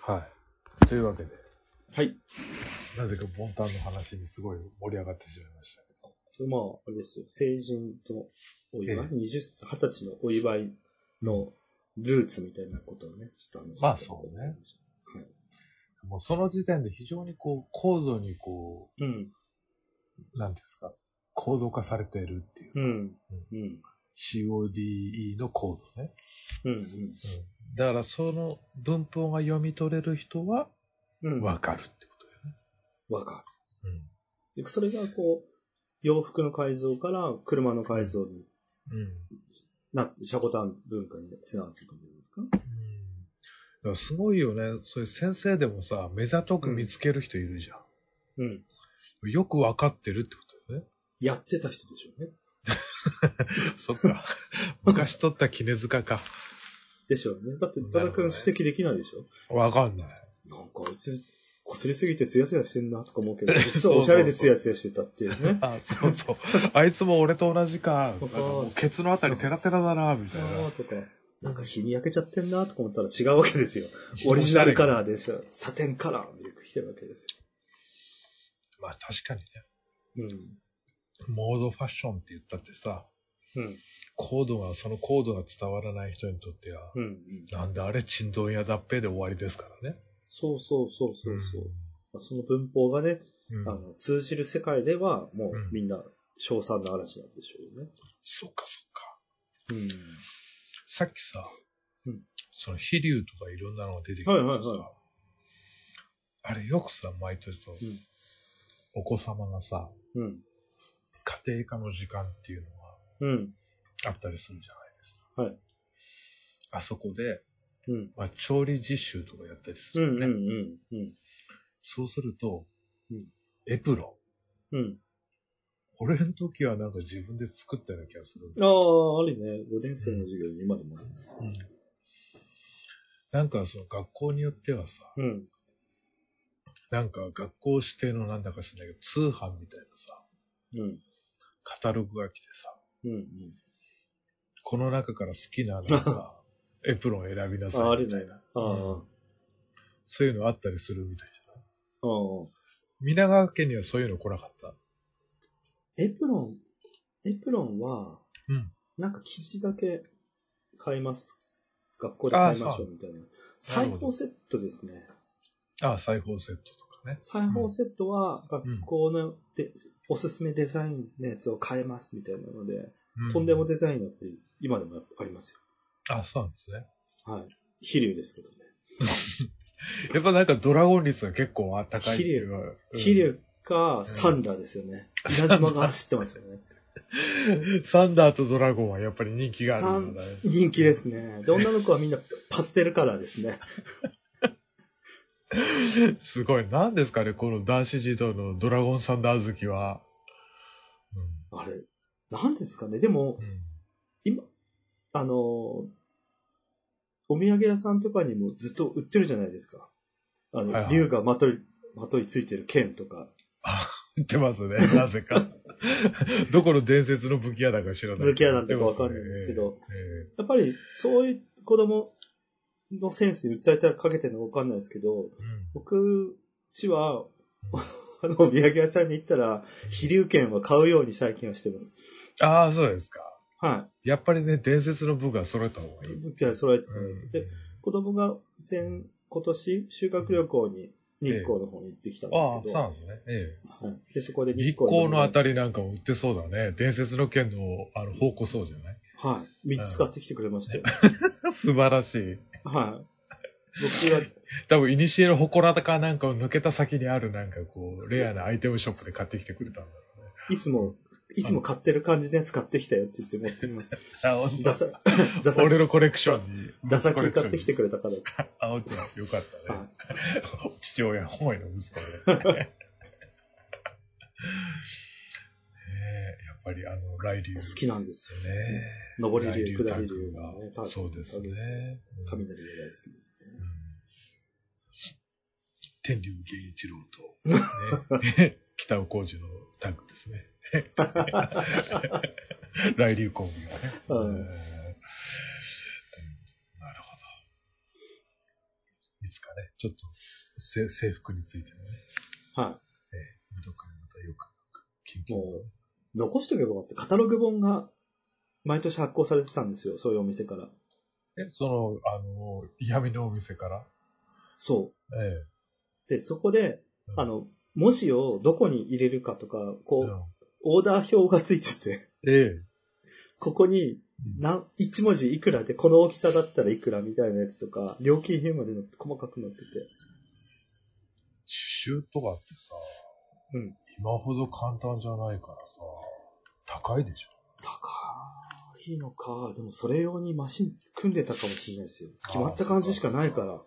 はい。というわけで、はい。なぜかボンタンの話にすごい盛り上がってしまいました。まあ、あれですよ。成人とお祝い、ええ20歳、20歳のお祝いのルーツみたいなことをね、ちょっと話してまあそうね。はい。もうその時点で非常にこう、高度にこうん。う、なんていうんですか、高度化されているっていう。うん。うん。CODE のコードね。うん。だからその文法が読み取れる人はうん。うん。わかるってことだよね。わかうん。る。でそれがこう、洋服の改造から車の改造にうん。なって、シャコタン文化につながっていくんですか？うん。すごいよね。そういう先生でもさ、目ざとく見つける人いるじゃん。うん。よくわかってるってことだよね。やってた人でしょうね。そっか。昔取った絹塚か。でしょうね。だって、多田くん指摘できないでしょわかんない。なんかあいつ、擦りすぎてツヤツヤしてんなとか思うけど、実はおしゃれでツヤツヤしてたっていうね。あ、そうそう。あいつも俺と同じか。ケツのあたりテラテラだな、みたいな。とか、なんか日に焼けちゃってんなとか思ったら違うわけですよ。オリジナルカラーですよ。サテンカラーで来てるわけですまあ確かにね。よ。モードファッションって言ったってさ、うん。うん。コードが、そのコードが伝わらない人にとっては、うん。うん。なんであれ、珍道や脱平で終わりですからね。そうそうそうそうそう。まあその文法がね、うん。あの、通じる世界ではもうんうみんな賞賛の嵐なんでしょうね。そっかそっか。うん。さっきさ、うんその飛竜とかいろんなのが出てきたけどさ、はいはいはあれよくさ、毎年さ、んお子様がさ、うん。家庭科の時間っていうのうん。があったりするじゃないですか。はい。あそこで、うん。まあ、調理実習とかやったりすうん。るよね。うん。うん。そうすると、うんエプロン。うん。俺の時はなんか自分で作ったような気がするああ、あるね。5年生の授業に今でも。うんなんかその学校によってはさ、うん。なんか学校指定のなんだか知らないけど、通販みたいなさ、うん。カタログが来てさ、うん。この中から好きななんか、エプロン選びなさいみたいな。。ああ。うんそういうのあったりするみたいじゃないああ。皆川家にはそういうの来なかった？エプロン、エプロンは、うん。なんか生地だけ買います。学校で買いましょうみたいな。裁縫セットですね。ああ、裁縫セットとかね。裁縫セットは学校ので、おすすめデザインのやつを買えますみたいなので、うとんでもデザインはやっぱり今でもありますよ。あ、そうなんですね。はい。飛竜ですけどね。やっぱなんかドラゴン率が結構高いいうのは。うん飛竜かサンダーですよね。稲妻が走ってますよね。サンダーとドラゴンはやっぱり人気があるんだね。人気ですね。で、女の子はみんなパステルカラーですね。すごい。何ですかね、この男子児童のドラゴンサンダー好きは。あれ、なんですかね。でもう、ん。今、あの、お土産屋さんとかにもずっと売ってるじゃないですか。あの、はいはい竜がまとい、まといついてる剣とか、言ってますね、なぜか。どこの伝説の武器屋だか知らない。武器屋なんてかわかんないんですけどええやっぱりそういう子供のセンスに訴えたかけてるのかわかんないですけど、うん僕ちは、あの、お土産屋さんに行ったら、飛竜剣は買うように最近はしてます。ああ、そうですか。はやっぱりね、伝説の武具は揃えた方がいい。い。武器は揃えてもらうんって、で、子供が先、今年、修学旅行に日光の方に行ってきたんああ、ですけど、そうなんですね。ええはい、でそこで日光のあたり、りなんかも売ってそうだね。伝説の剣のあの宝庫そうじゃない？はい、3つ買ってきてくれましたよ。素晴らしい。はい。僕が、多分、いにしえの祠かなんかを抜けた先にあるなんかこう、レアなアイテムショップで買ってきてくれたんだろうね。いつも、いつも買ってる感じのやつ買ってきたよって言って持ってきます。あ、本ダサ、ダサ、俺のコレクションに。ダサコレクションにキ買ってきてくれたから。あ、本当？よかったね。は父親思いの息子で。ねえやっぱりあの、来龍。い。好きなんですよね。ね。上り来竜、下りタ竜クががね、そうですね。うん雷が大好きですね。うん天竜源一郎と、ね、北尾浩二のタッグですね。来流コンビがね。なるほど。いつかね、ちょっとせ制服についてのね、はえー、どっかでまたよく研い。究もう、残しとけばよかった。カタログ本が毎年発行されてたんですよ。そういうお店から。え、その、あの、闇のお店から？そえう。で、そこで、うんあの、文字をどこに入れるかとか、こう、えうんオーダー表がついてて、ええ。ここに、な、1文字いくらで、この大きさだったらいくらみたいなやつとか、料金表までの細かくなってて。刺繍とかってさ、うん。今ほど簡単じゃないからさ、高いでしょ。高いのか。でもそれ用にマシン組んでたかもしれないですよ。決まった感じしかないから。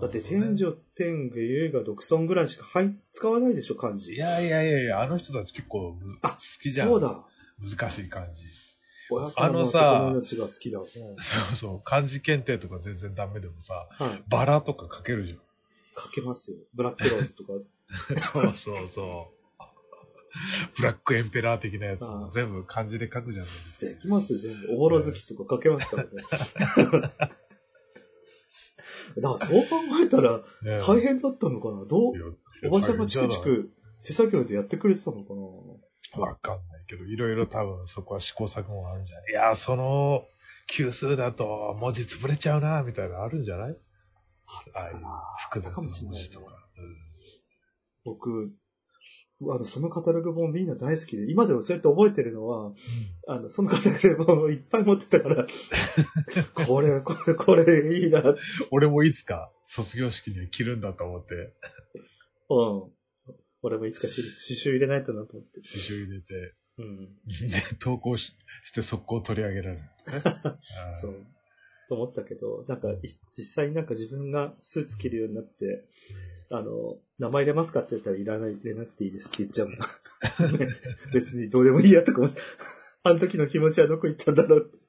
だって天井井、天下、優雅、独尊ぐらいしか入使わないでしょ、漢い字。やいやいやいや、あの人たち結構むずあ好きじゃん。そうだ。難しい漢字。親あのさ友達が好きだ。うんそうそう、漢字検定とか全然ダメでもさ、はい。バラとか書けるじ書けますよ。ブラックローズとか。ゃん。そうそうそう。ブラックエンペラー的なやつも全部漢字で書くじゃないですか。できますよ、全部。おぼろ月とか書けますからね。だからそう考えたらね大変だったのかな？どう？おばちゃんがチクチク手作業でやってくれてたのかな？わかんないけど、いろいろ多分そこは試行錯誤があるんじゃない？いや、その級数だと文字潰れちゃうな、みたいなのあるんじゃない？ああいう複雑な文字とか。僕、あの、そのカタログ本みんな大好きで、今でもそうやって覚えてるのは、あの、そのカタログ本をいっぱい持ってたから、これ、これ、これいいな、うん。俺もいつか卒業式には着るんだと思って、俺もいつかし刺繍入れないとなと思って。刺繍入れて、うん。で投稿しして速攻取り上げられる。そう。と思ったけど、なんか、実際になんか自分がスーツ着るようになって、あの、名前入れますかって言ったらいらない、入れなくていいですって言っちゃうもん。別にどうでもいいやとか思って、あの時の気持ちはどこ行ったんだろうって。